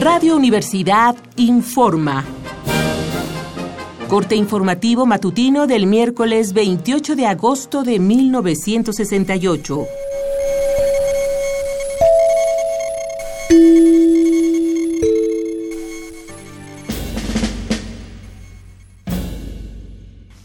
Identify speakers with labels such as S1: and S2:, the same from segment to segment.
S1: Radio Universidad informa. Corte informativo matutino del miércoles 28 de agosto de 1968.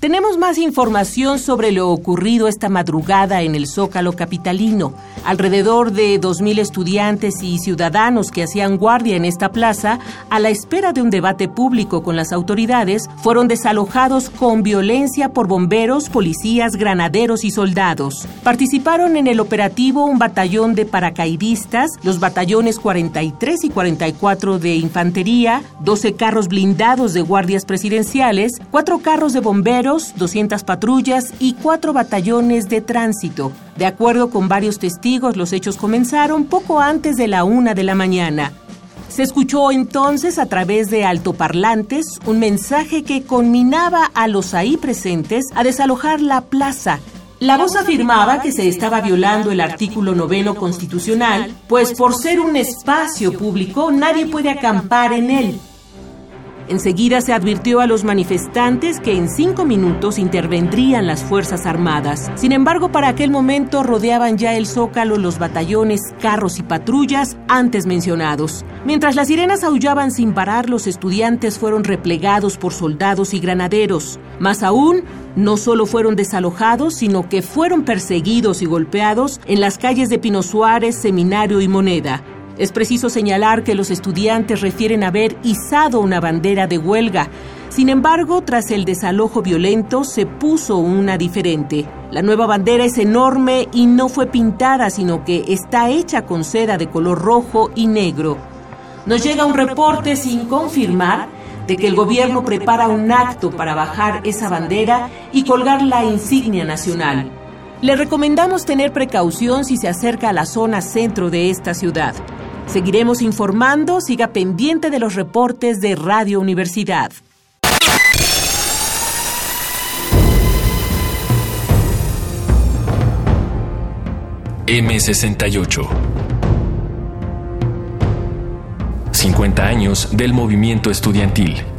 S1: Tenemos más información sobre lo ocurrido esta madrugada en el Zócalo capitalino. Alrededor de 2.000 estudiantes y ciudadanos que hacían guardia en esta plaza, a la espera de un debate público con las autoridades, fueron desalojados con violencia por bomberos, policías, granaderos y soldados. Participaron en el operativo un batallón de paracaidistas, los batallones 43 y 44 de infantería, 12 carros blindados de guardias presidenciales, 4 carros de bomberos, 200 patrullas y cuatro batallones de tránsito. De acuerdo con varios testigos, los hechos comenzaron poco antes de la una de la mañana. Se escuchó entonces a través de altoparlantes un mensaje que conminaba a los ahí presentes a desalojar la plaza. La voz afirmaba que se estaba violando el artículo noveno constitucional, pues por ser un espacio público nadie puede acampar en él. Enseguida se advirtió a los manifestantes que en cinco minutos intervendrían las Fuerzas Armadas. Sin embargo, para aquel momento rodeaban ya el zócalo los batallones, carros y patrullas antes mencionados. Mientras las sirenas aullaban sin parar, los estudiantes fueron replegados por soldados y granaderos. Más aún, no solo fueron desalojados, sino que fueron perseguidos y golpeados en las calles de Pino Suárez, Seminario y Moneda. Es preciso señalar que los estudiantes refieren haber izado una bandera de huelga. Sin embargo, tras el desalojo violento se puso una diferente. La nueva bandera es enorme y no fue pintada, sino que está hecha con seda de color rojo y negro. Nos llega un reporte sin confirmar de que el gobierno prepara un acto para bajar esa bandera y colgar la insignia nacional. Le recomendamos tener precaución si se acerca a la zona centro de esta ciudad. Seguiremos informando, siga pendiente de los reportes de Radio Universidad.
S2: M68 50 años del movimiento estudiantil.